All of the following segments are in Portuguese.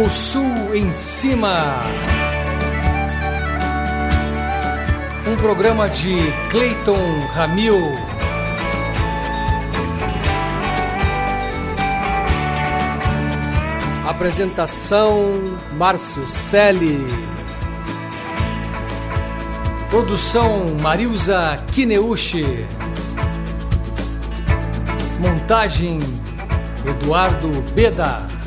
O Sul em Cima. Um programa de Clayton Ramil. Apresentação Márcio Selle. Produção Marilza Kineuchi. Montagem Eduardo Beda.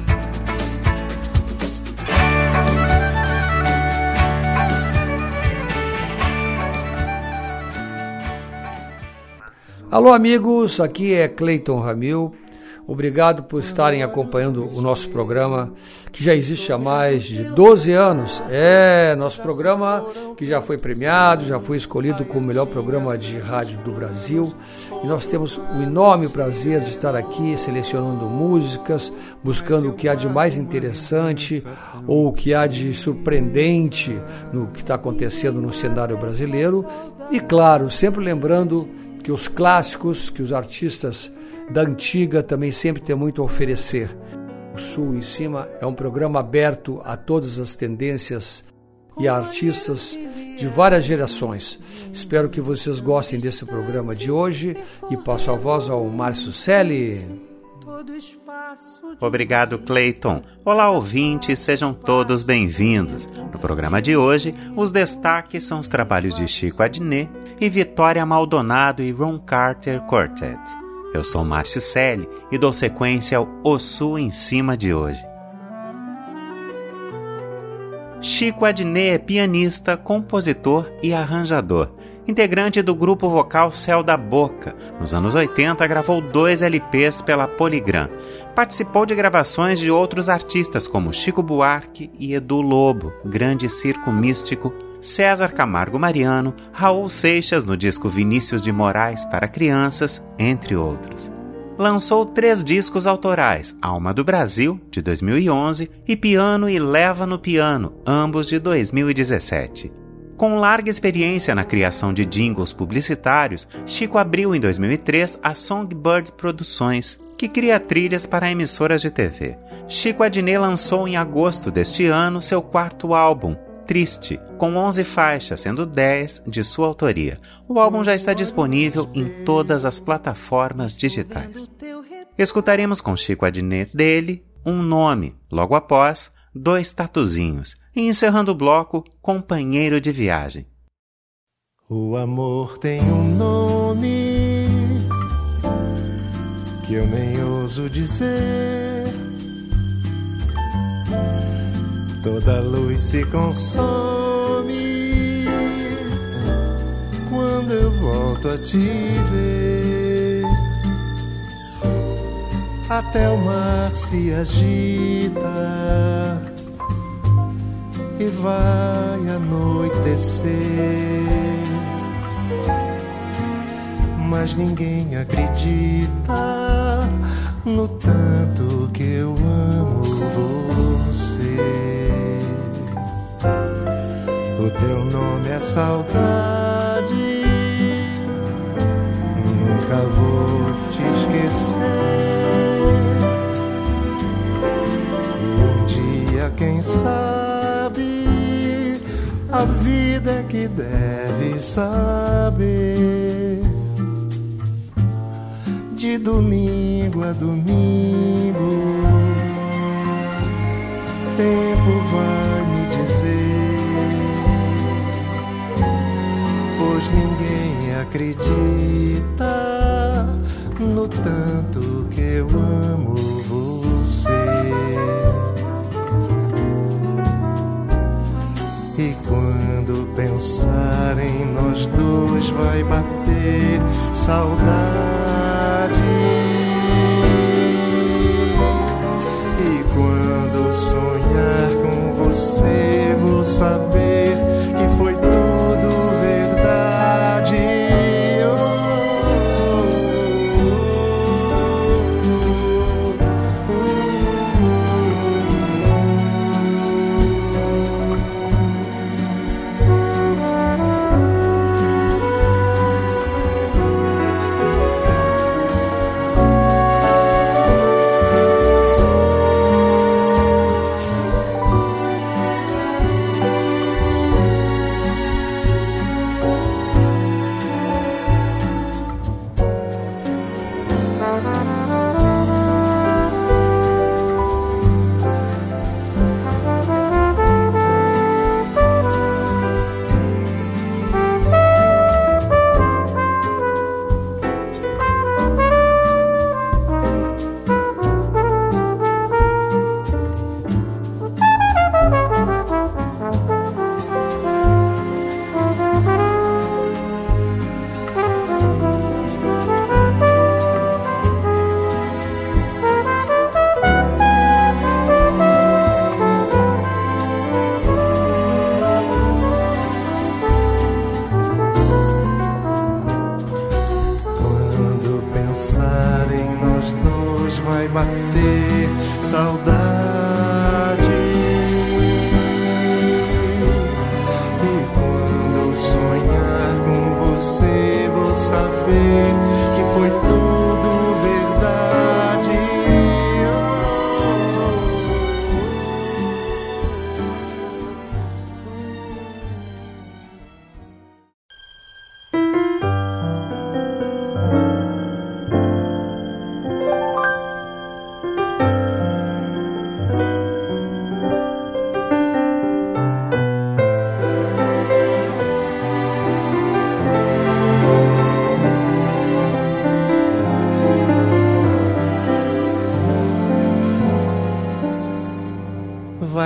Alô, amigos, aqui é Cleiton Ramil. Obrigado por estarem acompanhando o nosso programa, que já existe há mais de 12 anos. É, nosso programa que já foi premiado, já foi escolhido como o melhor programa de rádio do Brasil. E nós temos o enorme prazer de estar aqui selecionando músicas, buscando o que há de mais interessante ou o que há de surpreendente no que está acontecendo no cenário brasileiro. E, claro, sempre lembrando que os clássicos, que os artistas da antiga também sempre têm muito a oferecer. O Sul em Cima é um programa aberto a todas as tendências e a artistas de várias gerações. Espero que vocês gostem desse programa de hoje e passo a voz ao Márcio Selle. Obrigado, Clayton. Olá, ouvintes, sejam todos bem-vindos. No programa de hoje, os destaques são os trabalhos de Chico Adnet e Vitória Maldonado e Ron Carter Quartet. Eu sou Márcio Selle e dou sequência ao O Sul em Cima de hoje. Chico Adnet é pianista, compositor e arranjador. Integrante do grupo vocal Céu da Boca, nos anos 80 gravou dois LPs pela Polygram. Participou de gravações de outros artistas como Chico Buarque e Edu Lobo, Grande Circo Místico, César Camargo Mariano, Raul Seixas no disco Vinícius de Moraes para Crianças, entre outros lançou três discos autorais: Alma do Brasil, de 2011, e Piano e Leva no Piano, ambos de 2017. Com larga experiência na criação de jingles publicitários, Chico abriu em 2003 a Songbird Produções, que cria trilhas para emissoras de TV. Chico Adnet lançou em agosto deste ano seu quarto álbum, Triste, com 11 faixas, sendo 10 de sua autoria. O álbum já está disponível em todas as plataformas digitais. Escutaremos com Chico Adnet dele um nome, logo após, dois tatuzinhos, e encerrando o bloco, companheiro de viagem. O amor tem um nome que eu nem ouso dizer. Toda luz se consome quando eu volto a te ver. Até o mar se agita e vai anoitecer. Mas ninguém acredita no tanto que eu amo sun.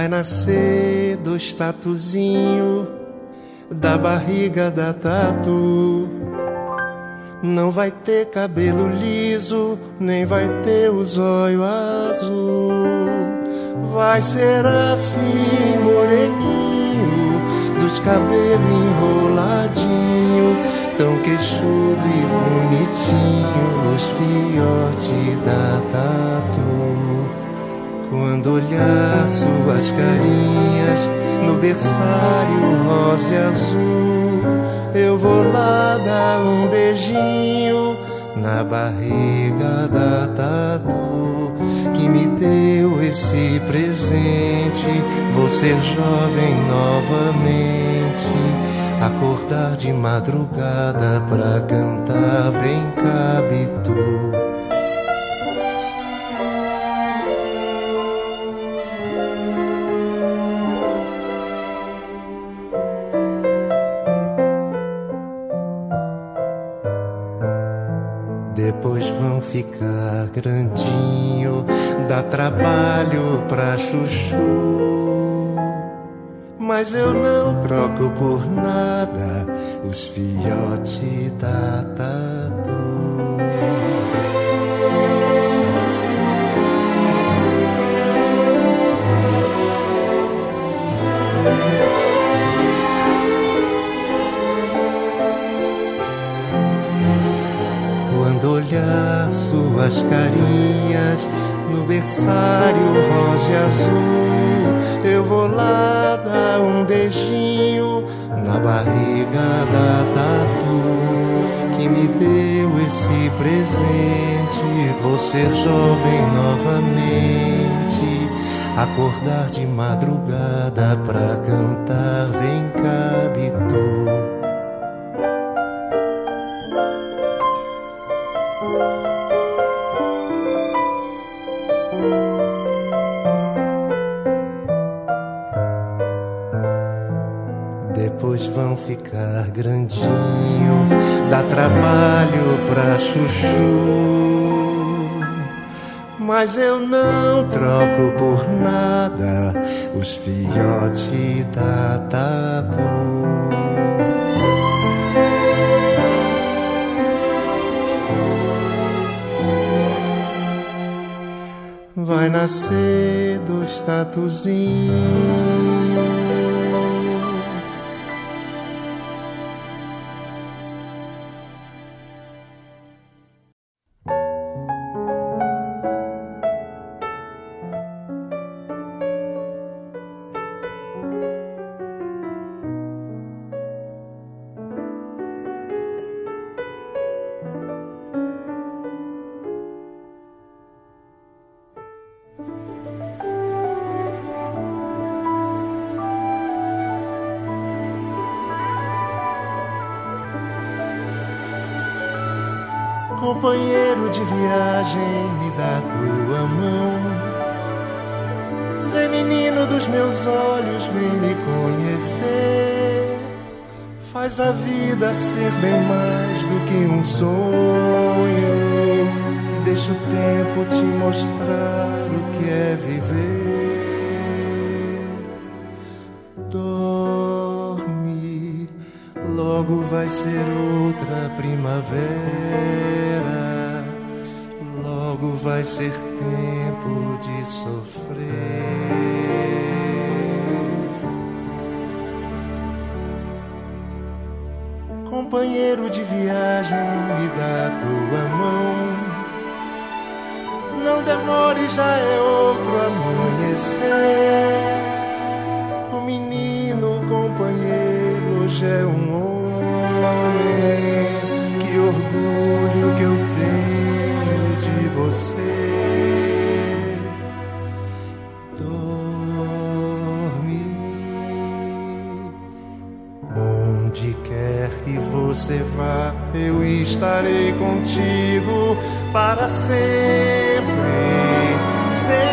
Vai nascer dois tatuzinho da barriga da tatu. Não vai ter cabelo liso, nem vai ter o zóio azul. Vai ser assim, moreninho, dos cabelos enroladinho, tão queixudo e bonitinho, os filhotes da tatu. Quando olhar suas carinhas no berçário rosa e azul, eu vou lá dar um beijinho na barriga da tatu que me deu esse presente. Vou ser jovem novamente, acordar de madrugada pra cantar. Vem cá. Grandinho, dá trabalho pra chuchu. Mas eu não troco por nada os filhotes da tatu. No berçário rosa e azul, eu vou lá dar um beijinho na barriga da tatu que me deu esse presente. Vou ser jovem novamente, acordar de madrugada pra cantar. Filhotes da tatu. Vai nascer dois tatuzinhos. Companheiro de viagem, me dá tua mão. Vem, menino dos meus olhos, vem me conhecer. Faz a vida ser bem mais do que um sonho. Deixa o tempo te mostrar o que é viver. Dorme, logo vai ser outra primavera. Logo vai ser tempo de sofrer. Companheiro de viagem, me dá tua mão. Não demore, já é outro amanhecer. O menino companheiro hoje é um homem. Que orgulho que eu você. que você vá, eu estarei contigo para sempre, sempre.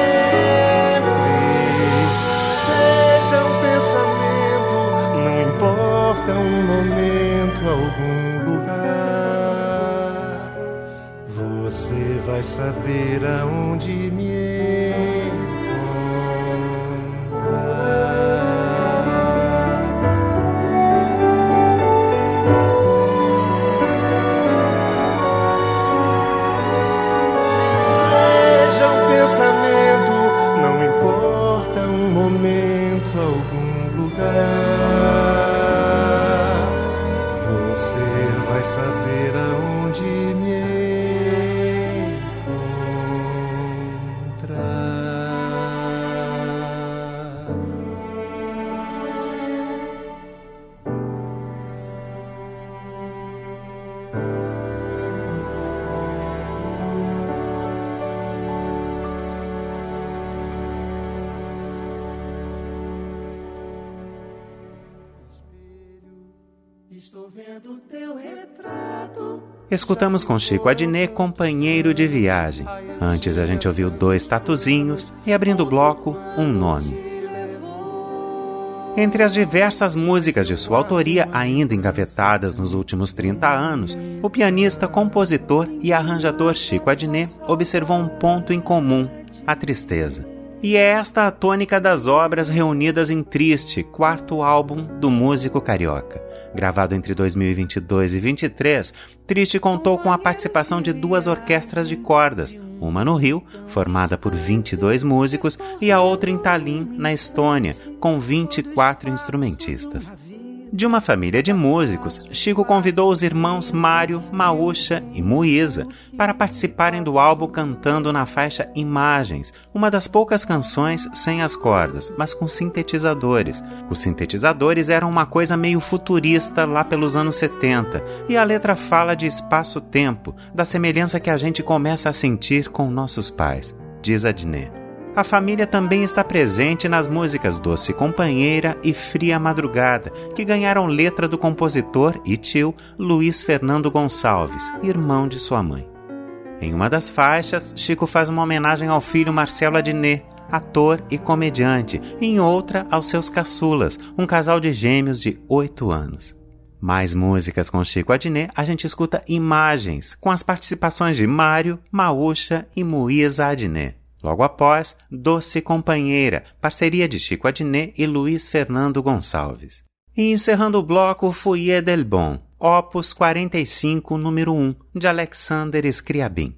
Seja um pensamento, não importa um momento, algum Saber aonde me Escutamos com Chico Adnet, companheiro de viagem. Antes a gente ouviu dois tatuzinhos e abrindo o bloco, um nome. Entre as diversas músicas de sua autoria, ainda engavetadas nos últimos 30 anos, o pianista, compositor e arranjador Chico Adnet observou um ponto em comum: a tristeza. E é esta a tônica das obras reunidas em Triste, quarto álbum do músico carioca. Gravado entre 2022 e 2023, Triste contou com a participação de duas orquestras de cordas, uma no Rio, formada por 22 músicos, e a outra em Tallinn, na Estônia, com 24 instrumentistas. De uma família de músicos, Chico convidou os irmãos Mário, Maúcha e Muísa para participarem do álbum cantando na faixa Imagens, uma das poucas canções sem as cordas, mas com sintetizadores. Os sintetizadores eram uma coisa meio futurista lá pelos anos 70, e a letra fala de espaço-tempo, da semelhança que a gente começa a sentir com nossos pais, diz Adnet. A família também está presente nas músicas Doce Companheira e Fria Madrugada, que ganharam letra do compositor e tio Luiz Fernando Gonçalves, irmão de sua mãe. Em uma das faixas, Chico faz uma homenagem ao filho Marcelo Adnet, ator e comediante, e em outra aos seus caçulas, um casal de gêmeos de 8 anos. Mais músicas com Chico Adnet, a gente escuta Imagens, com as participações de Mário, Maúcha e Muísa Adnet. Logo após, Doce Companheira, parceria de Chico Adnet e Luiz Fernando Gonçalves. E encerrando o bloco, Fouillet del Bon, Opus 45, número 1, de Alexander Scriabin.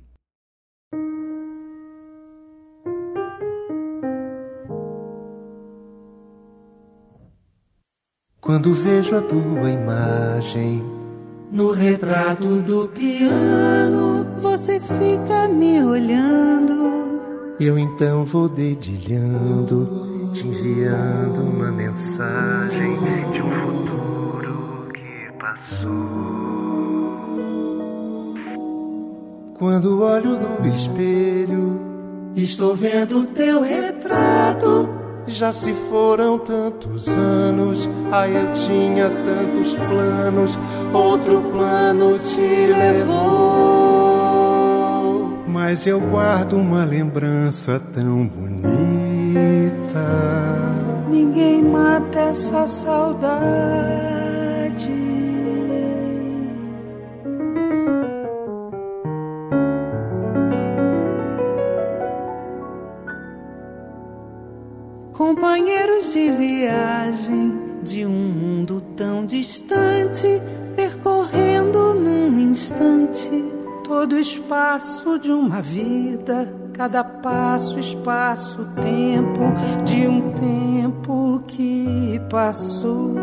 Quando vejo a tua imagem no retrato do piano, você fica me olhando eu então vou dedilhando, te enviando uma mensagem de um futuro que passou. Quando olho no espelho, estou vendo teu retrato. Já se foram tantos anos, ai eu tinha tantos planos, outro plano te levou mas eu guardo uma lembrança tão bonita. Ninguém mata essa saudade. Companheiros de viagem de um mundo tão distante, percorrendo num instante todo espaço de uma vida, cada passo, espaço, tempo de um tempo que passou.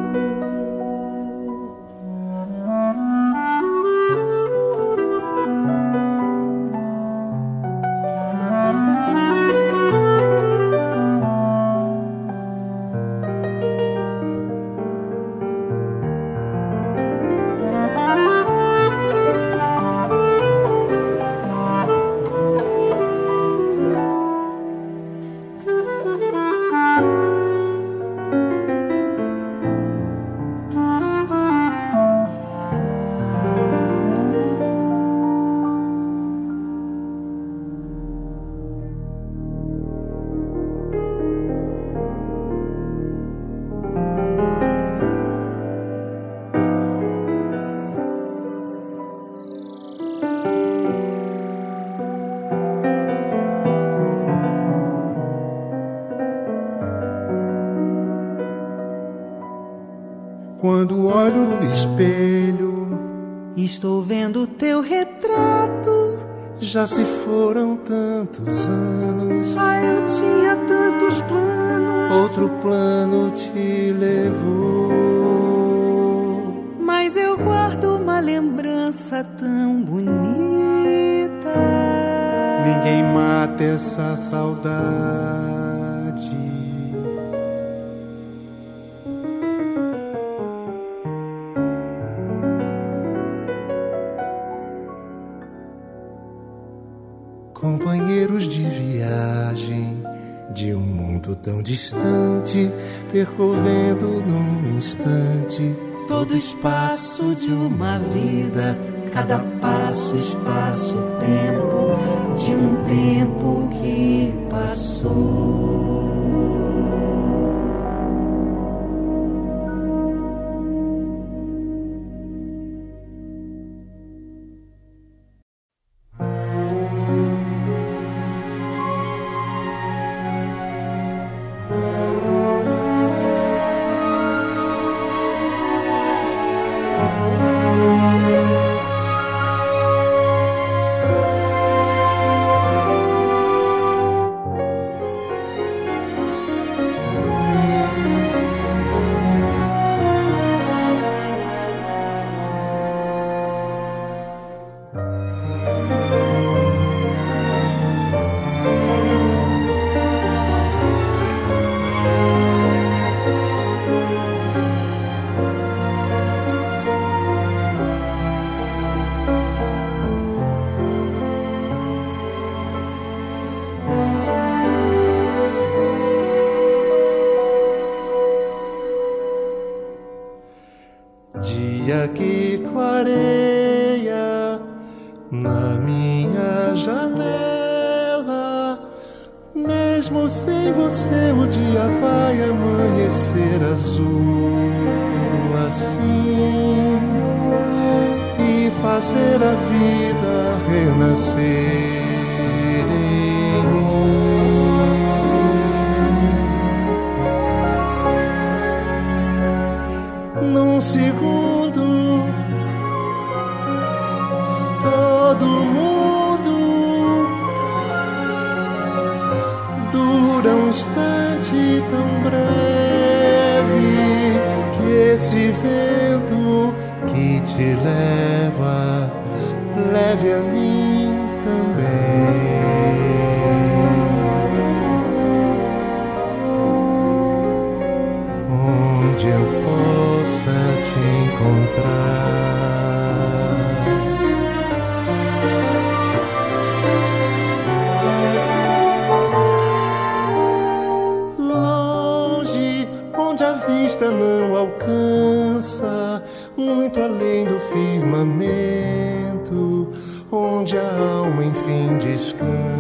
Cada passo, espaço, tempo de um tempo que passou. instante tão breve que esse vento que te leva leve a mim também. Onde eu possa te encontrar. além do firmamento, onde a alma enfim descansa.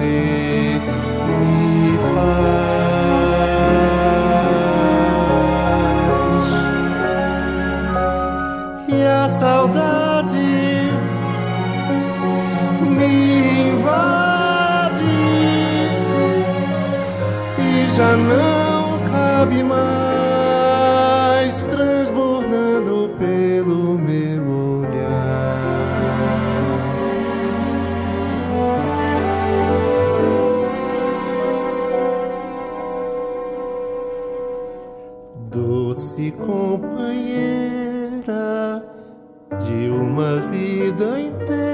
see. doce companheira de uma vida inteira.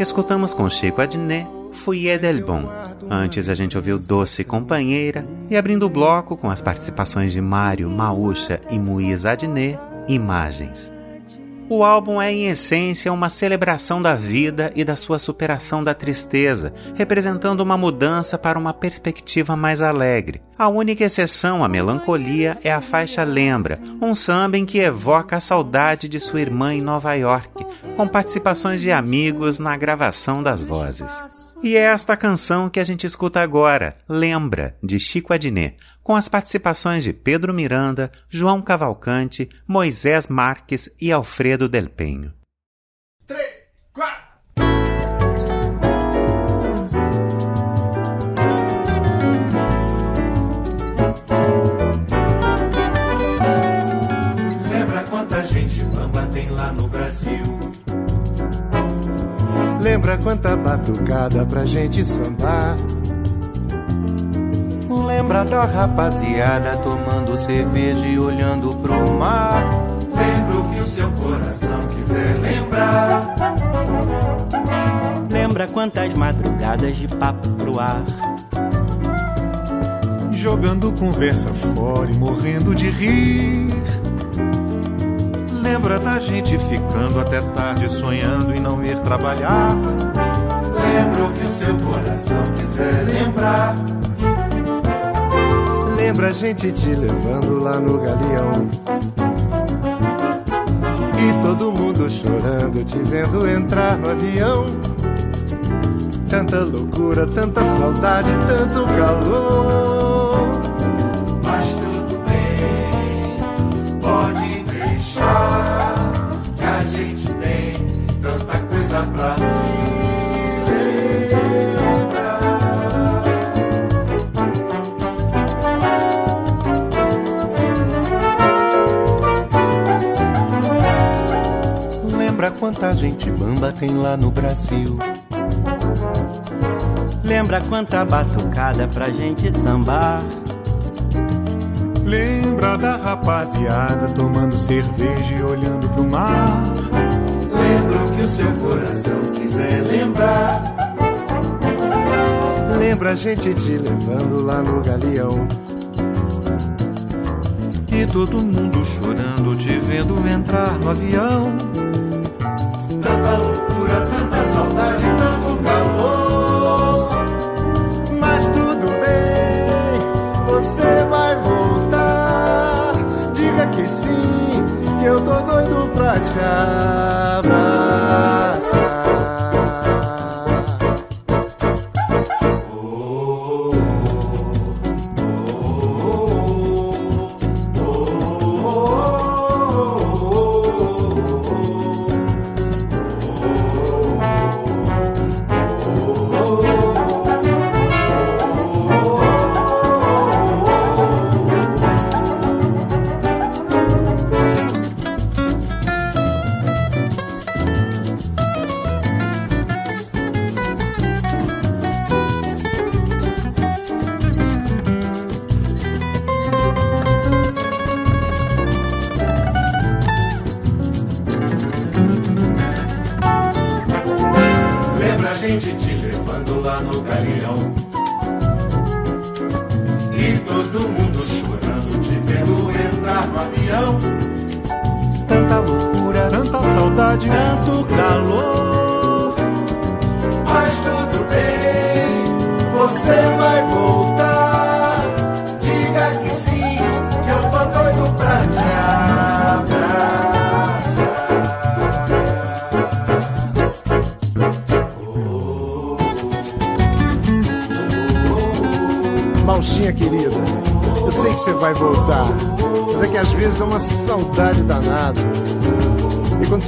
Escutamos com Chico Adnet Fouillé del Bon. Antes a gente ouviu Doce Companheira e abrindo o bloco com as participações de Mário, Maúcha e Muiz Adnet, Imagens. O álbum é, em essência, uma celebração da vida e da sua superação da tristeza, representando uma mudança para uma perspectiva mais alegre. A única exceção à melancolia é a faixa Lembra, um samba em que evoca a saudade de sua irmã em Nova York, com participações de amigos na gravação das vozes. E é esta canção que a gente escuta agora, Lembra, de Chico Adnet, com as participações de Pedro Miranda, João Cavalcante, Moisés Marques e Alfredo Del Penho. Três, quatro. Lembra quanta gente bamba tem lá no Brasil? Lembra quanta batucada pra gente sambar? Lembra da rapaziada tomando cerveja e olhando pro mar? Lembra o que o seu coração quiser lembrar. Lembra quantas madrugadas de papo pro ar? Jogando conversa fora e morrendo de rir. Lembra da gente ficando até tarde sonhando em não ir trabalhar? Lembra o que o seu coração quiser lembrar. Lembra a gente te levando lá no galeão. E todo mundo chorando, te vendo entrar no avião. Tanta loucura, tanta saudade, tanto calor. Gente bamba tem lá no Brasil? Lembra quanta batucada pra gente sambar? Lembra da rapaziada tomando cerveja e olhando pro mar? Lembra o que o seu coração quiser lembrar. Lembra a gente te levando lá no galeão. E todo mundo chorando, te vendo entrar no avião.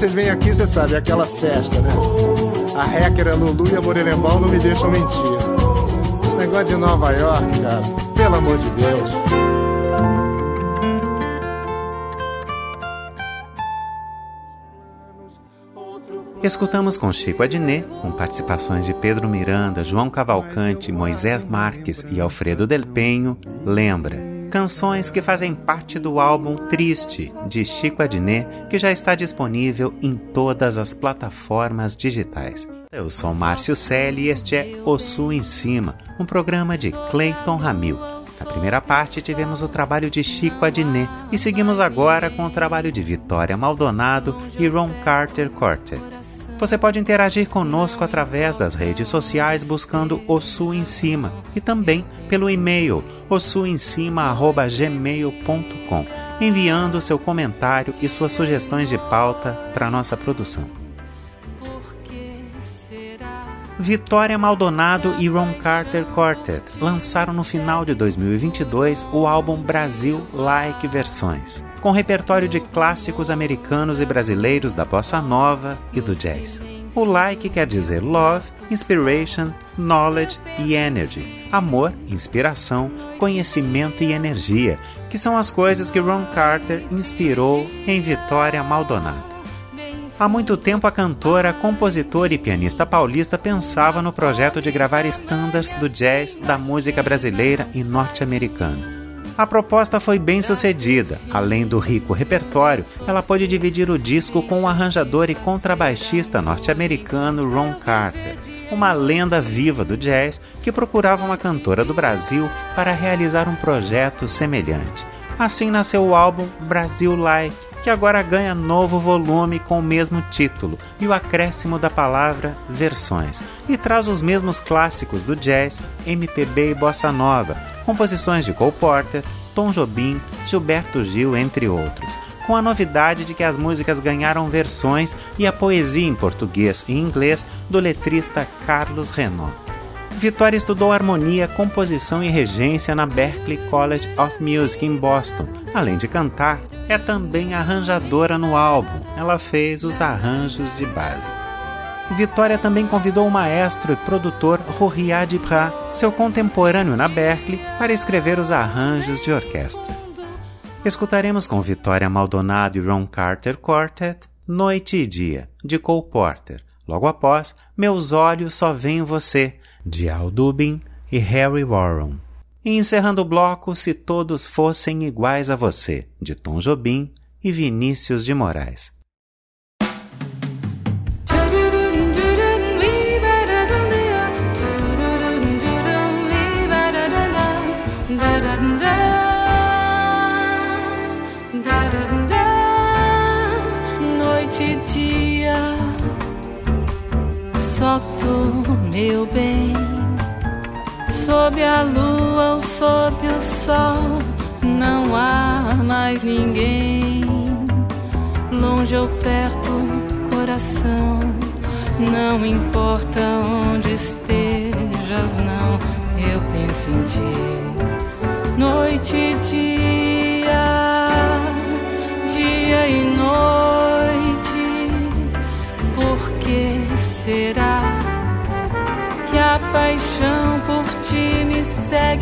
E quando você vem aqui, você sabe, é aquela festa, né? A Hacker, a Lulu e a Morelembal não me deixam mentir. Esse negócio de Nova York, cara, pelo amor de Deus. Escutamos com Chico Adnet, com participações de Pedro Miranda, João Cavalcante, Moisés Marques e Alfredo Del Penho, Lembra. Canções que fazem parte do álbum Triste, de Chico Adnet, que já está disponível em todas as plataformas digitais. Eu sou Márcio Selle e este é O Sul em Cima, um programa de Clayton Ramil. Na primeira parte tivemos o trabalho de Chico Adnet e seguimos agora com o trabalho de Vitória Maldonado e Ron Carter Quartet. Você pode interagir conosco através das redes sociais buscando O Sul em Cima e também pelo e-mail ossuemcima@gmail.com, enviando seu comentário e suas sugestões de pauta para nossa produção. Vitória Maldonado e Ron Carter Quartet lançaram no final de 2022 o álbum Brasil Like Versões, com repertório de clássicos americanos e brasileiros da bossa nova e do jazz. O like quer dizer love, inspiration, knowledge e energy. Amor, inspiração, conhecimento e energia, que são as coisas que Ron Carter inspirou em Vitória Maldonado. Há muito tempo, a cantora, compositora e pianista paulista pensava no projeto de gravar standards do jazz da música brasileira e norte-americana. A proposta foi bem sucedida. Além do rico repertório, ela pôde dividir o disco com o arranjador e contrabaixista norte-americano Ron Carter, uma lenda viva do jazz que procurava uma cantora do Brasil para realizar um projeto semelhante. Assim nasceu o álbum Brasil Like que agora ganha novo volume com o mesmo título e o acréscimo da palavra versões, e traz os mesmos clássicos do jazz, MPB e bossa nova, composições de Cole Porter, Tom Jobim, Gilberto Gil, entre outros, com a novidade de que as músicas ganharam versões e a poesia em português e inglês do letrista Carlos Renault. Vitória estudou harmonia, composição e regência na Berklee College of Music em Boston. Além de cantar, é também arranjadora no álbum. Ela fez os arranjos de base. Vitória também convidou o maestro e produtor Roriad Ibra, seu contemporâneo na Berkeley, para escrever os arranjos de orquestra. Escutaremos com Vitória Maldonado e Ron Carter Quartet Noite e Dia, de Cole Porter. Logo após, Meus Olhos Só Veem Você, de Al Dubin e Harry Warren. E encerrando o bloco, Se Todos Fossem Iguais a Você, de Tom Jobim e Vinícius de Moraes. Noite e dia, só tu, meu bem, sob a lua ou sob o sol, não há mais ninguém. Longe ou perto, coração, não importa onde estejas,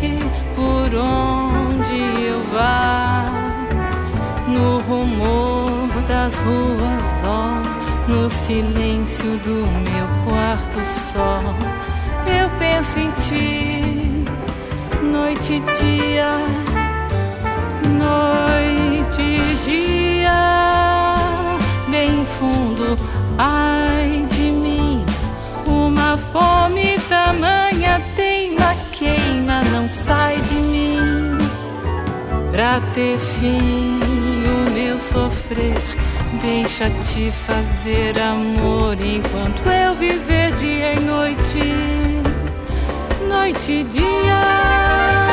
segue por onde eu vá? No rumor das ruas, ó, no silêncio do meu quarto só, eu penso em ti, noite e dia, noite e dia, bem fundo, ai de mim, uma fome queima, não sai de mim, pra ter fim o meu sofrer. Deixa-te fazer amor enquanto eu viver dia e noite, noite e dia.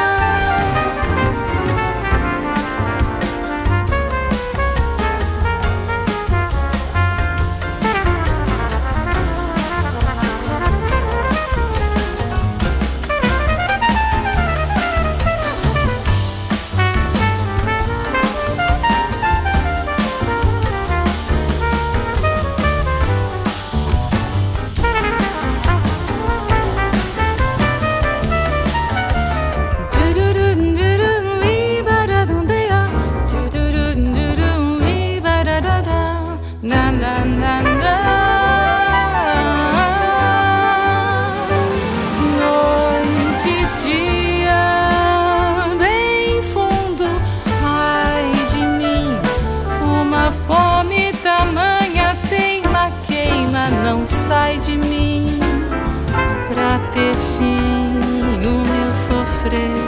ter fim o meu sofrer.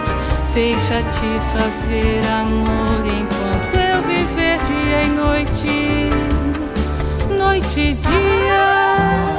Deixa-te fazer amor enquanto eu viver dia e noite, noite e dia.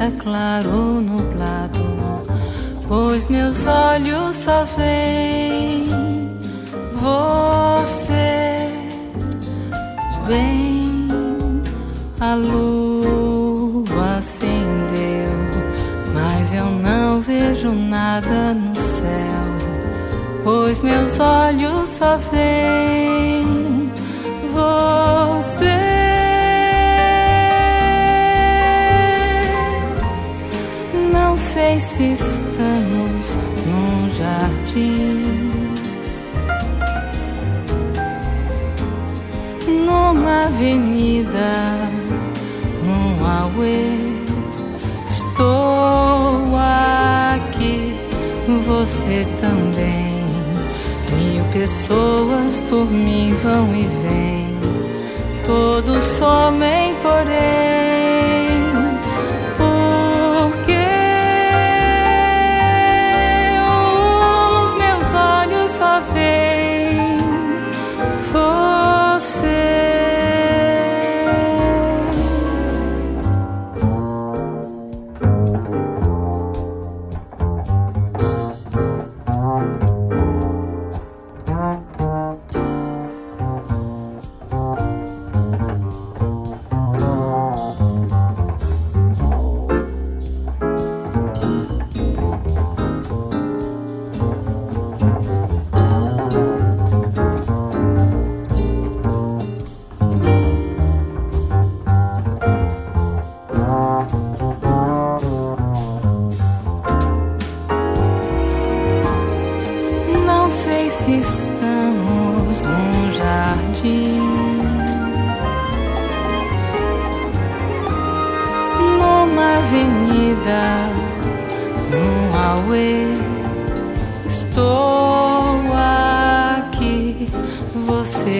Tá claro nublado, pois meus olhos só veem você. Bem, a lua acendeu, mas eu não vejo nada no céu, pois meus olhos só veem avenida, num auê. Estou aqui, você também. Mil pessoas por mim vão e vêm, todos somem, porém.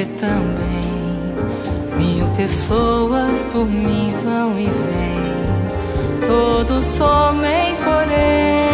você também. Mil pessoas por mim vão e vêm, todos somem, porém.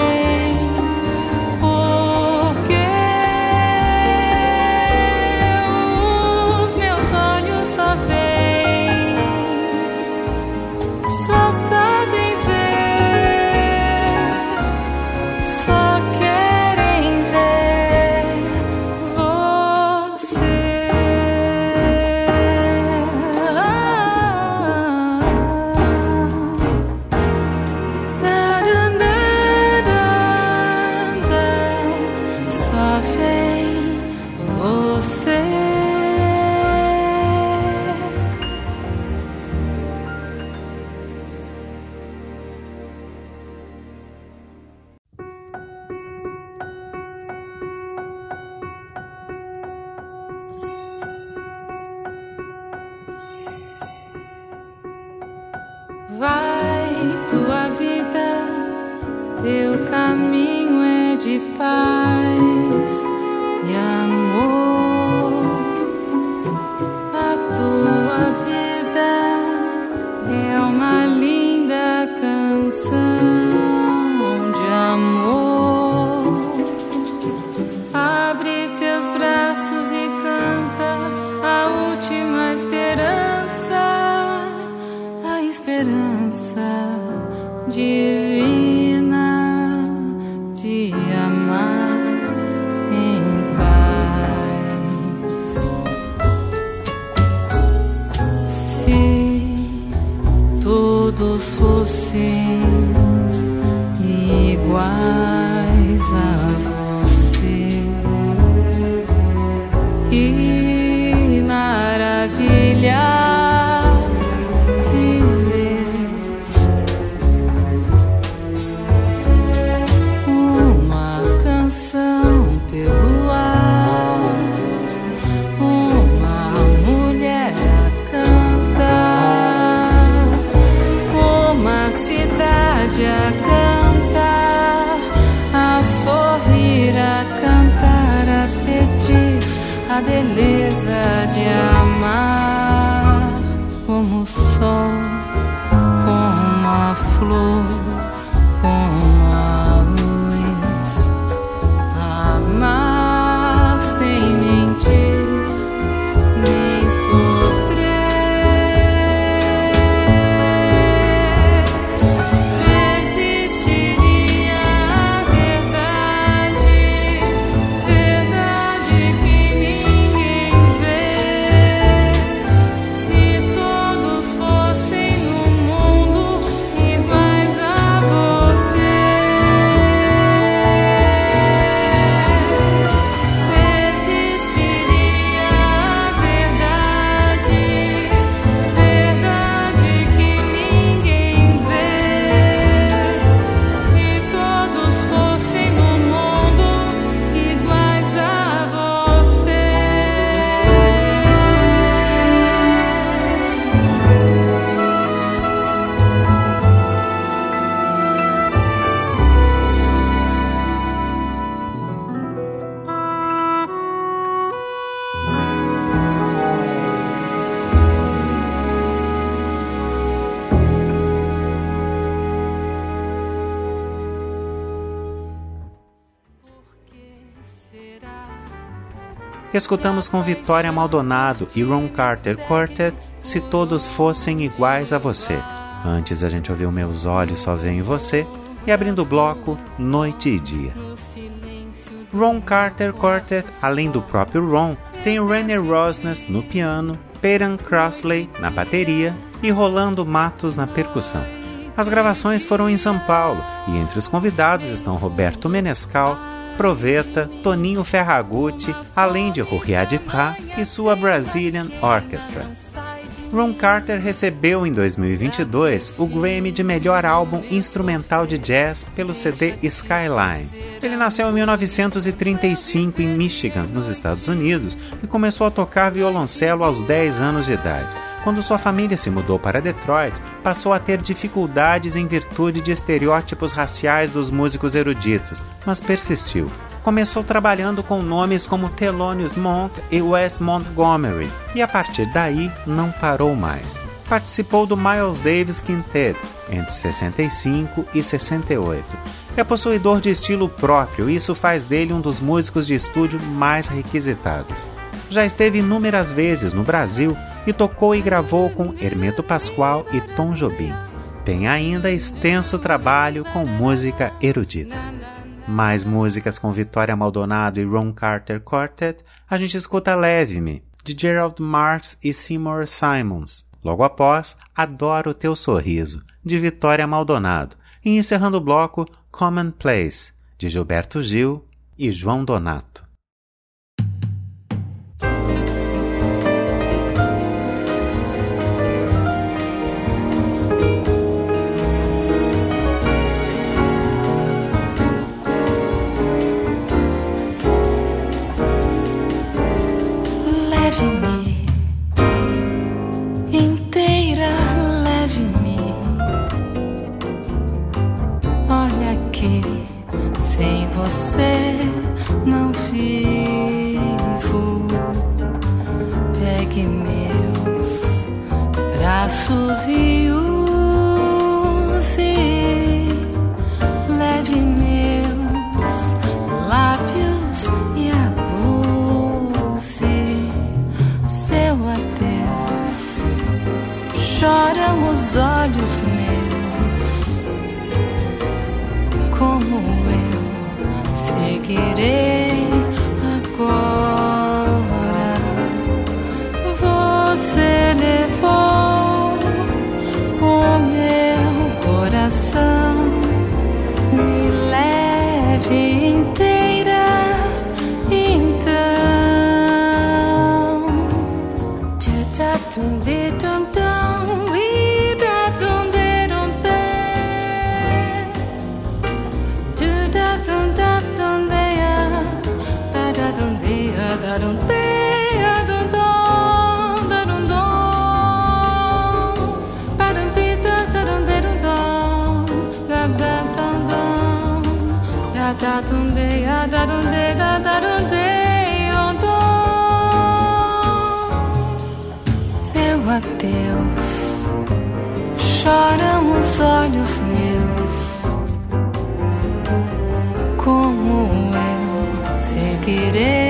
fossem iguais a escutamos com Vitória Maldonado e Ron Carter Quartet Se Todos Fossem Iguais a Você. Antes a gente ouviu Meus Olhos Só Vêm em Você e abrindo o bloco Noite e Dia. Ron Carter Quartet, além do próprio Ron, tem René Rosnes no piano, Peyton Crossley na bateria e Rolando Matos na percussão. As gravações foram em São Paulo e entre os convidados estão Roberto Menescal, Proveta, Toninho Ferragutti, além de Ruriad Pra e sua Brazilian Orchestra. Ron Carter recebeu em 2022 o Grammy de melhor álbum instrumental de jazz pelo CD Skyline. Ele nasceu em 1935 em Michigan, nos Estados Unidos, e começou a tocar violoncelo aos 10 anos de idade. Quando sua família se mudou para Detroit, passou a ter dificuldades em virtude de estereótipos raciais dos músicos eruditos, mas persistiu. Começou trabalhando com nomes como Thelonious Monk e Wes Montgomery, e a partir daí não parou mais. Participou do Miles Davis Quintet entre 65 e 68. É possuidor de estilo próprio e isso faz dele um dos músicos de estúdio mais requisitados já esteve inúmeras vezes no Brasil e tocou e gravou com Hermeto Pascoal e Tom Jobim. Tem ainda extenso trabalho com música erudita. Mais músicas com Vitória Maldonado e Ron Carter Quartet, a gente escuta Leve-me, de Gerald Marx e Seymour Simons. Logo após, Adoro Teu Sorriso, de Vitória Maldonado. E encerrando o bloco, Common Place, de Gilberto Gil e João Donato. olhos Seu adeus, choram os olhos meus, como eu seguirei.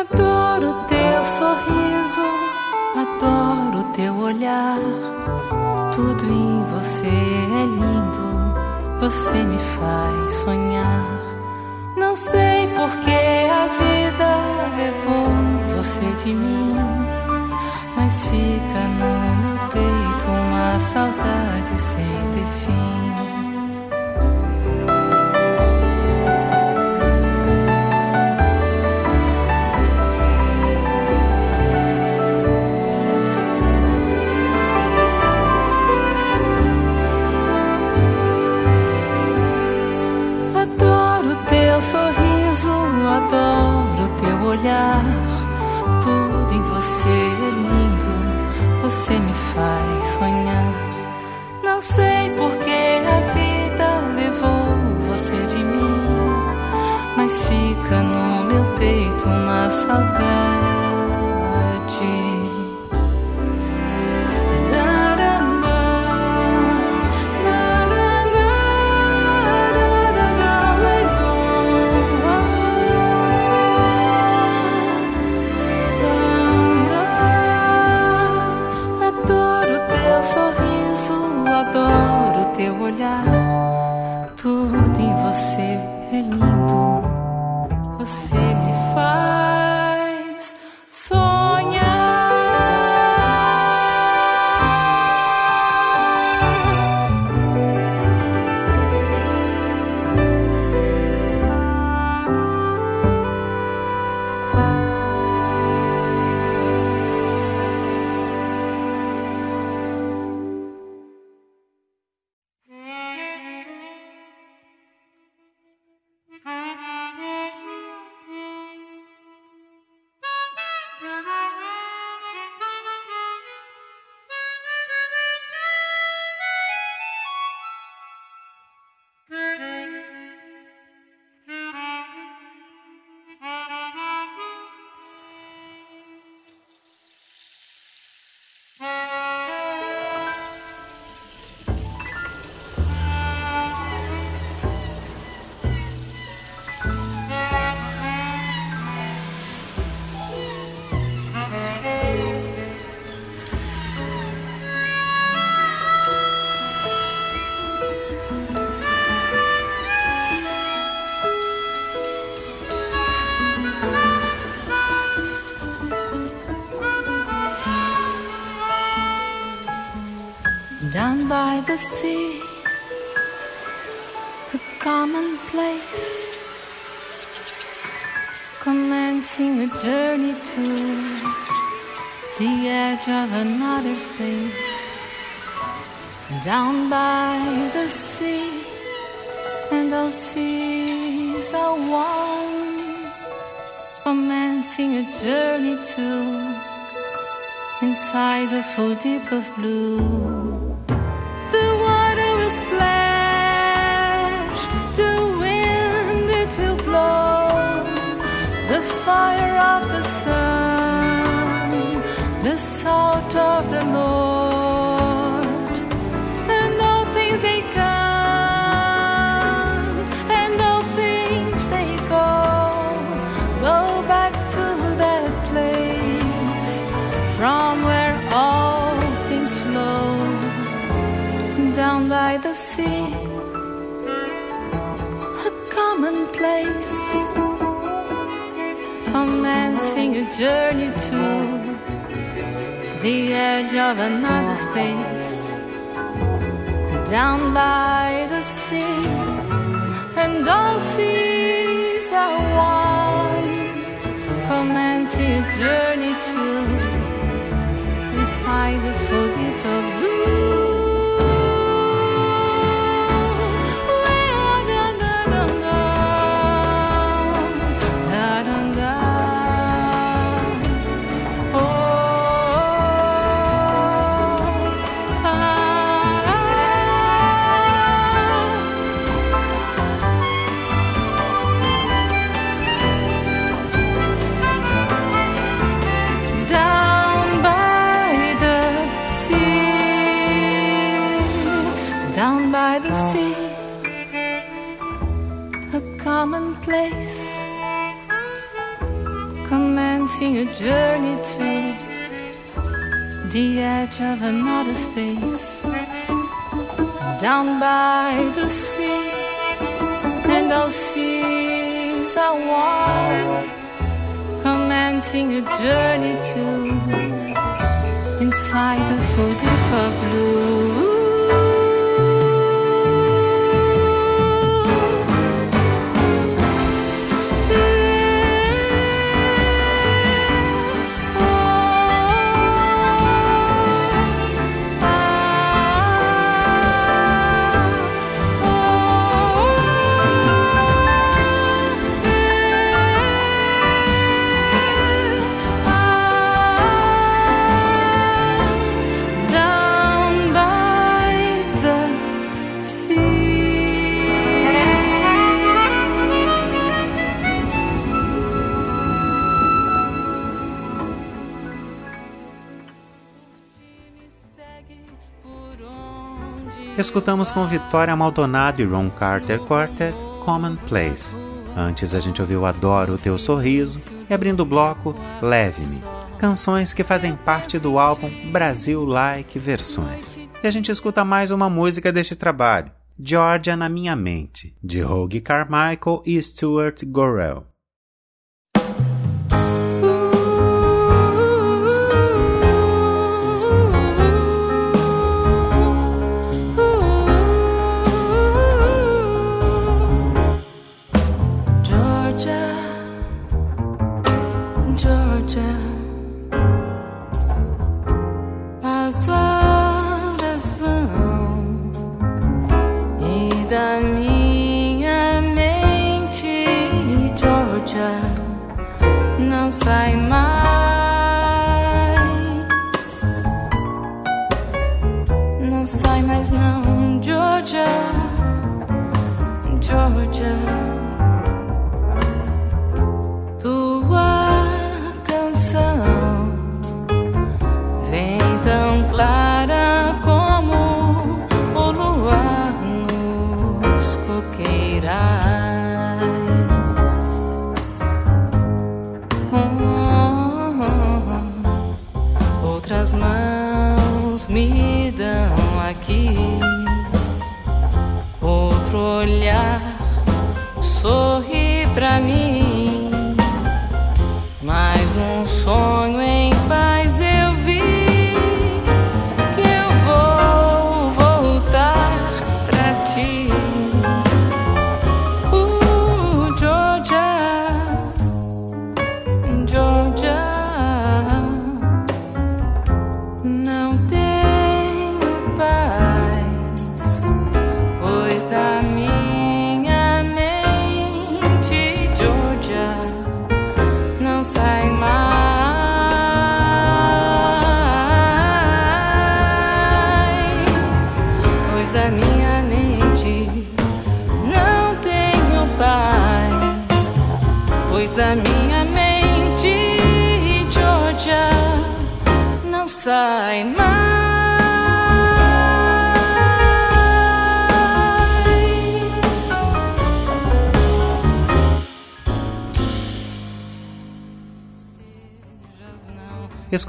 Adoro teu sorriso, adoro teu olhar. Tudo em você é lindo, você me faz sonhar. Não sei por que a vida levou você de mim, mas fica no meu peito uma saudade é lindo, você me faz sonhar. Não sei por que a vida levou você de mim, mas fica no meu peito uma saudade. olhar, tudo em você é lindo. Down by the sea, and those seas are one, commencing a journey to inside the full deep of blue. The water will splash, the wind it will blow, the fire of the sun, the salt of the Lord, the edge of another space, down by the sea, and all seas are one, commencing a journey to inside the deep of journey to the edge of another space. Down by the sea, and those seas are one commencing a journey to inside the foot of blue. Escutamos com Vitória Maldonado e Ron Carter Quartet Common Place. Antes a gente ouviu Adoro o Teu Sorriso e abrindo o bloco Leve-me. Canções que fazem parte do álbum Brasil Like Versões. E a gente escuta mais uma música deste trabalho, Georgia na Minha Mente, de Rogue Carmichael e Stuart Gorell. Sai mais não, Georgia, Georgia.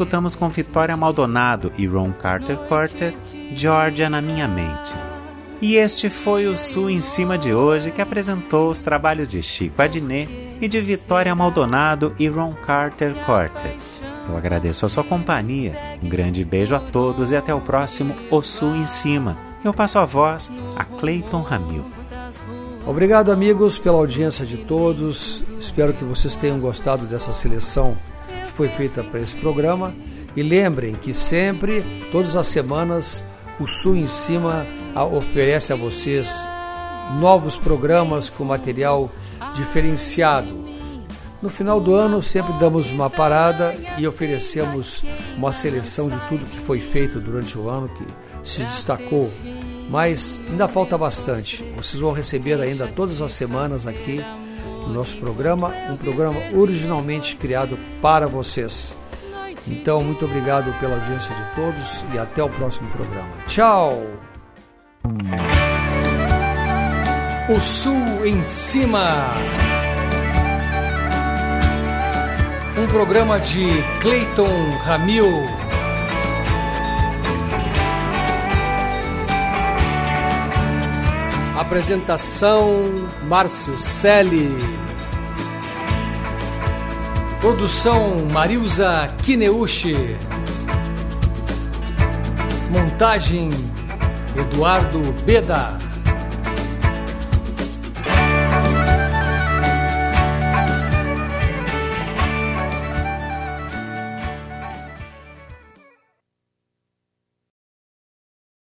Escutamos com Vitória Maldonado e Ron Carter Quartet, Georgia na Minha Mente. E este foi o Sul em Cima de hoje, que apresentou os trabalhos de Chico Adnet e de Vitória Maldonado e Ron Carter Quartet. Eu agradeço a sua companhia, um grande beijo a todos e até o próximo O Sul em Cima. Eu passo a voz a Clayton Ramil. Obrigado, amigos, pela audiência de todos. Espero que vocês tenham gostado dessa seleção que foi feita para esse programa. E lembrem que sempre, todas as semanas, o Sul em Cima oferece a vocês novos programas com material diferenciado. No final do ano, sempre damos uma parada e oferecemos uma seleção de tudo que foi feito durante o ano, que se destacou. Mas ainda falta bastante. Vocês vão receber ainda todas as semanas aqui no nosso programa, um programa originalmente criado para vocês. Então, muito obrigado pela audiência de todos e até o próximo programa. Tchau! O Sul em Cima. Um programa de Clayton Ramil. Apresentação Márcio Selle. Produção Marilza Kineuchi. Montagem Eduardo Beda.